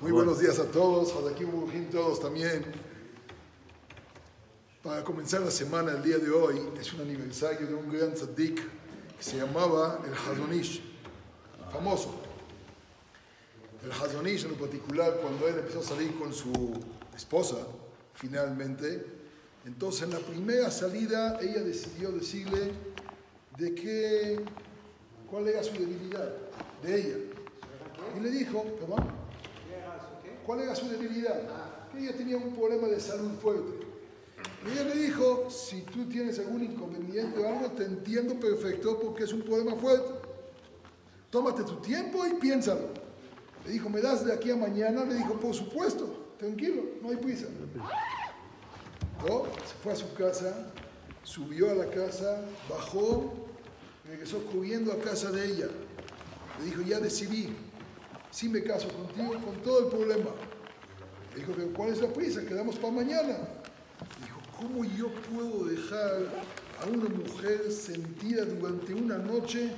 Muy buenos días a todos, aquí todos también. Para comenzar la semana, el día de hoy, es un aniversario de un gran tzaddik que se llamaba el Hazonish, famoso. El Hazonish en particular, cuando él empezó a salir con su esposa, finalmente, entonces en la primera salida ella decidió decirle de qué, cuál era su debilidad, de ella. Y le dijo, perdón, ¿cuál era su debilidad? Que ella tenía un problema de salud fuerte. Y ella le dijo, si tú tienes algún inconveniente o algo, te entiendo perfecto porque es un problema fuerte. Tómate tu tiempo y piénsalo. Le dijo, ¿me das de aquí a mañana? Le dijo, por supuesto, tranquilo, no hay prisa. ¿No? Se fue a su casa, subió a la casa, bajó, regresó corriendo a casa de ella. Le dijo, ya decidí, si me caso contigo con todo el problema. Le dijo, pero ¿cuál es la prisa? Quedamos para mañana. Dijo, ¿cómo yo puedo dejar a una mujer sentida durante una noche,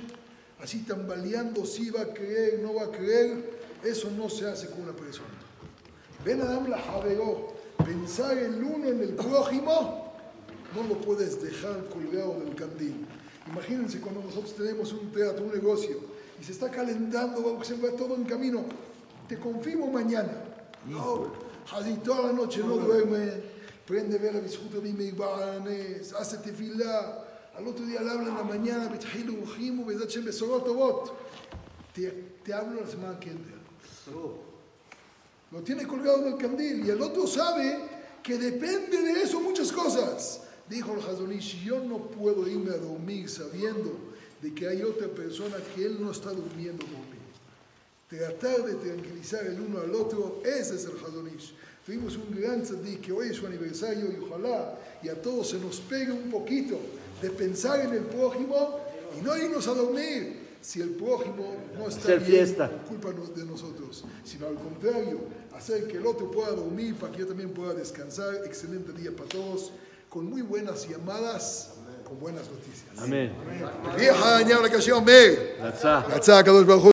así tambaleando si va a creer, no va a creer? Eso no se hace con una persona. Ven Adam la javeró, pensar el uno en el prójimo, no lo puedes dejar colgado del candil. Imagínense cuando nosotros tenemos un teatro, un negocio, y se está calentando, se va todo en camino. Te confirmo mañana. No, así toda la noche no duerme, prende ver la disfruta de mi hace tefilá. Al otro día le habla en la mañana, te, te hablo la semana que entra. Lo tiene colgado en el candil y el otro sabe que depende de eso muchas cosas. Dijo el Hazonish, yo no puedo irme a dormir sabiendo de que hay otra persona que él no está durmiendo conmigo. Tratar de tranquilizar el uno al otro, ese es el Hazonish. Tuvimos un gran tzaddik que hoy es su aniversario y ojalá y a todos se nos pegue un poquito de pensar en el prójimo y no irnos a dormir si el prójimo no está bien fiesta. culpa de nosotros, sino al contrario, hacer que el otro pueda dormir para que yo también pueda descansar. Excelente día para todos, con muy buenas llamadas, con buenas noticias. Amén. Amén.